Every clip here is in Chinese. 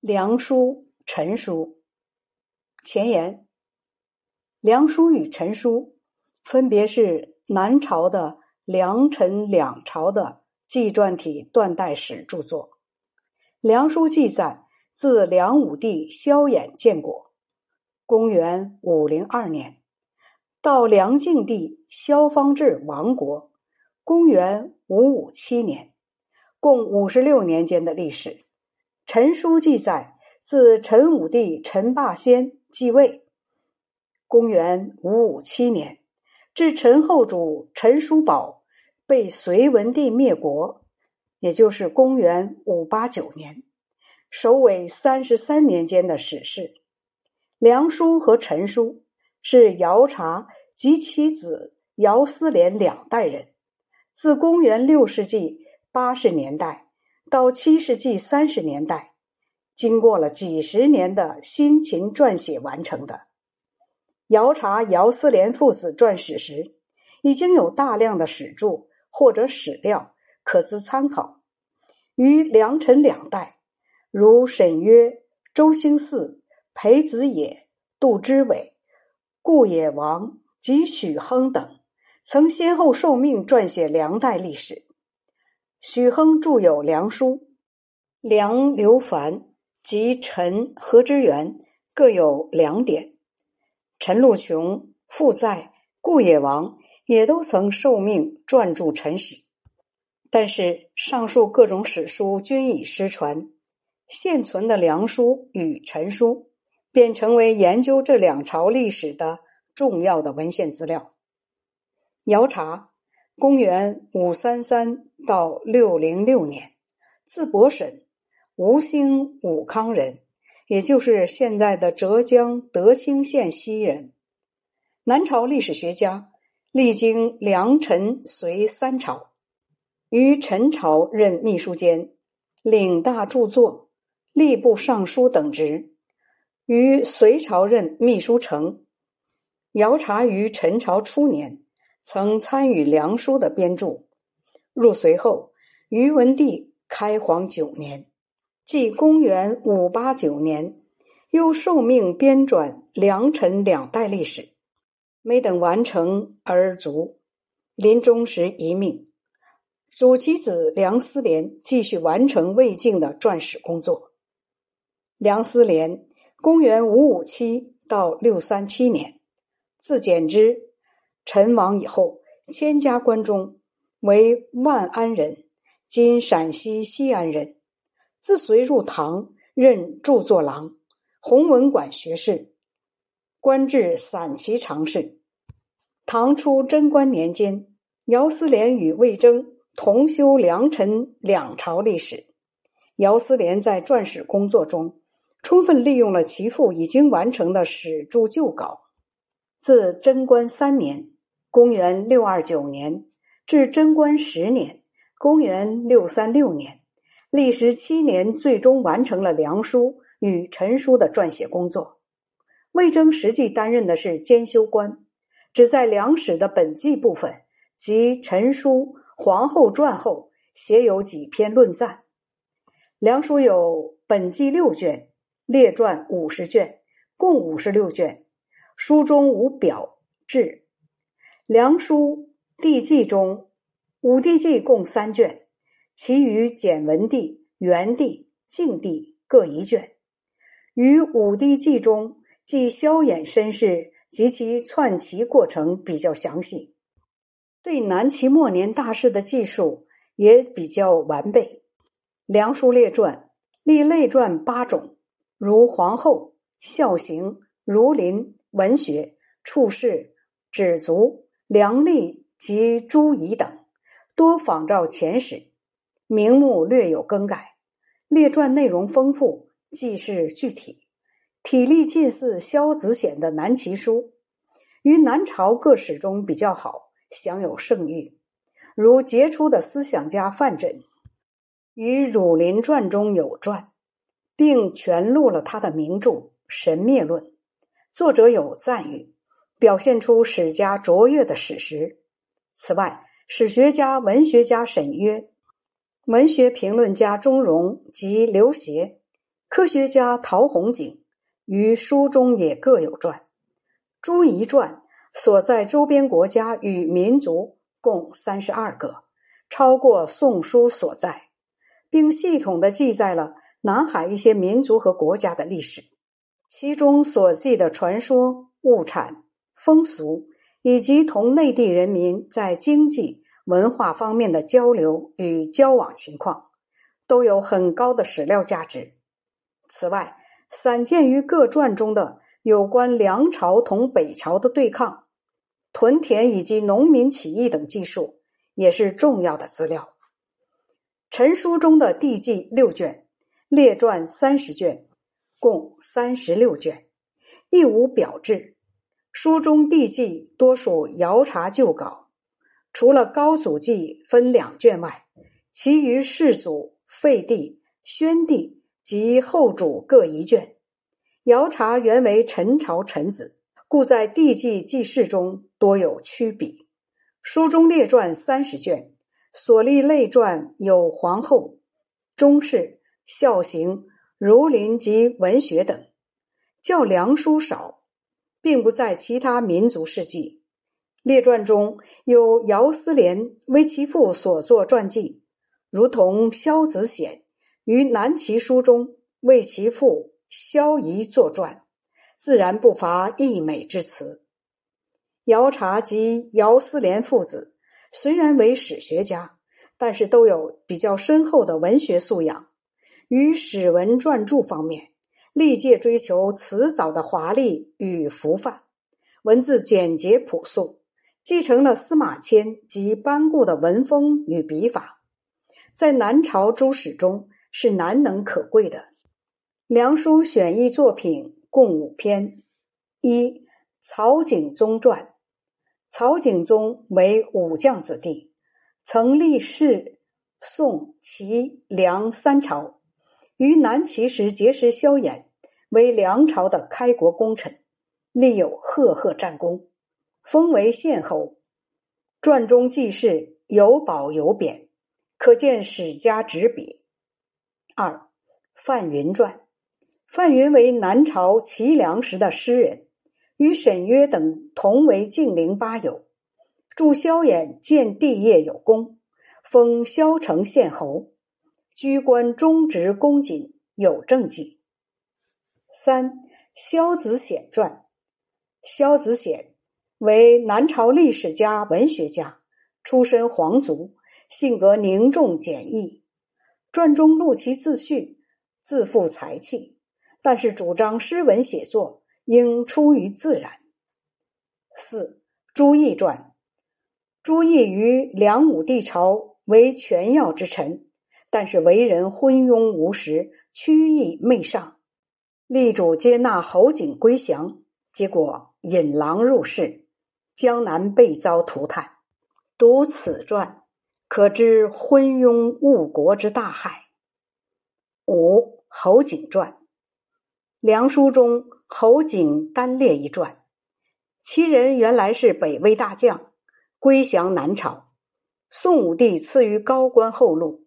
梁书、陈书。前言：梁书与陈书分别是南朝的梁、陈两朝的纪传体断代史著作。梁书记载，自梁武帝萧衍建国（公元五零二年）到梁敬帝萧方智亡国（公元五五七年），共五十六年间的历史。陈书记载，自陈武帝陈霸先继位（公元五五七年）至陈后主陈叔宝被隋文帝灭国（也就是公元五八九年），首尾三十三年间的史事。梁书和陈书是姚察及其子姚思廉两代人，自公元六世纪八十年代。到七世纪三十年代，经过了几十年的辛勤撰写完成的。姚察、姚思廉父子撰史时，已经有大量的史著或者史料可资参考。于梁陈两代，如沈约、周兴嗣、裴子野、杜之伟、顾野王及许亨等，曾先后受命撰写梁代历史。许亨著有《梁书》，梁刘凡及陈何之元各有两典，陈禄琼、傅在、顾野王也都曾受命撰著陈史。但是上述各种史书均已失传，现存的《梁书》与《陈书》便成为研究这两朝历史的重要的文献资料。姚察。公元五三三到六零六年，字伯省，吴兴武康人，也就是现在的浙江德清县西人。南朝历史学家，历经梁、陈、隋三朝，于陈朝任秘书监，领大著作、吏部尚书等职；于隋朝任秘书丞。姚察于陈朝初年。曾参与《梁书》的编著，入隋后，于文帝开皇九年，即公元五八九年，又受命编撰梁陈两代历史，没等完成而卒，临终时遗命，主其子梁思廉继续完成魏晋的撰史工作。梁思廉，公元五五七到六三七年，字简之。陈亡以后，迁家关中，为万安人，今陕西西安人。自隋入唐，任著作郎、弘文馆学士，官至散骑常侍。唐初贞观年间，姚思廉与魏征同修梁陈两朝历史。姚思廉在撰史工作中，充分利用了其父已经完成的史著旧稿。自贞观三年。公元六二九年至贞观十年（公元六三六年），历时七年，最终完成了《梁书》与《陈书》的撰写工作。魏征实际担任的是监修官，只在《梁史》的本纪部分及《陈书》《皇后传》后写有几篇论赞。《梁书》有本纪六卷，列传五十卷，共五十六卷。书中无表志。梁书帝纪中，武帝纪共三卷，其余简文帝、元帝、静帝各一卷。于武帝纪中，记萧衍身世及其篡齐过程比较详细，对南齐末年大事的记述也比较完备。梁书列传立类传八种，如皇后、孝行、儒林、文学、处世、止足。梁吏及朱仪等多仿照前史，名目略有更改。列传内容丰富，记事具体，体例近似萧子显的南齐书，于南朝各史中比较好，享有盛誉。如杰出的思想家范缜于《儒林传》中有传，并全录了他的名著《神灭论》，作者有赞誉。表现出史家卓越的史实。此外，史学家、文学家沈约、文学评论家钟嵘及刘勰科学家陶弘景于书中也各有传。朱彝传所在周边国家与民族共三十二个，超过《宋书》所在，并系统的记载了南海一些民族和国家的历史。其中所记的传说、物产、风俗，以及同内地人民在经济、文化方面的交流与交往情况，都有很高的史料价值。此外，散见于各传中的。有关梁朝同北朝的对抗、屯田以及农民起义等记述，也是重要的资料。陈书中的地记六卷，列传三十卷，共三十六卷，亦无表志。书中地记多属遥察旧稿，除了高祖记分两卷外，其余世祖、废帝、宣帝及后主各一卷。姚察原为陈朝臣子，故在地纪记事中多有曲笔。书中列传三十卷，所立类传有皇后、中士、孝行、儒林及文学等，较梁书少，并不在其他民族事迹。列传中有姚思廉为其父所作传记，如同萧子显于南齐书中为其父。萧仪作传，自然不乏溢美之词。姚察及姚思廉父子虽然为史学家，但是都有比较深厚的文学素养。于史文撰著方面，历届追求辞藻的华丽与浮泛，文字简洁朴素，继承了司马迁及班固的文风与笔法，在南朝诸史中是难能可贵的。梁书选译作品共五篇：一、曹景宗传。曹景宗为武将子弟，曾历仕宋、齐、梁三朝，于南齐时结识萧衍，为梁朝的开国功臣，立有赫赫战功，封为献侯。传中记事有褒有贬，可见史家执笔。二、范云传。范云为南朝齐梁时的诗人，与沈约等同为晋陵八友。助萧衍建帝业有功，封萧城县侯，居官中职公瑾，有政绩。三萧子显传，萧子显为南朝历史家、文学家，出身皇族，性格凝重简易。传中录其自序，自负才气。但是主张诗文写作应出于自然。四朱翊传，朱翊于梁武帝朝为权要之臣，但是为人昏庸无实，曲意媚上，力主接纳侯景归降，结果引狼入室，江南被遭涂炭。读此传，可知昏庸误国之大害。五侯景传。梁书中侯景单列一传，其人原来是北魏大将，归降南朝。宋武帝赐予高官厚禄，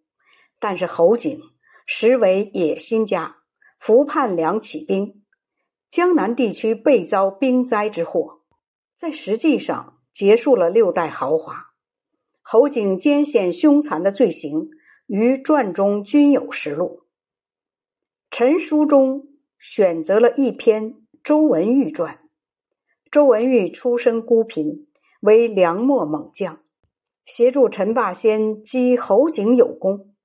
但是侯景实为野心家，伏叛梁起兵，江南地区被遭兵灾之祸，在实际上结束了六代豪华。侯景艰险凶残的罪行，于传中均有实录。陈书中。选择了一篇周文玉传。周文玉出身孤贫，为梁末猛将，协助陈霸先击侯景有功，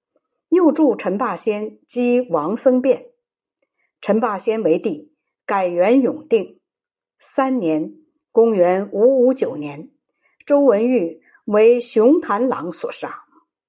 又助陈霸先击王僧辩。陈霸先为帝，改元永定三年（公元五五九年），周文玉为熊谭郎所杀。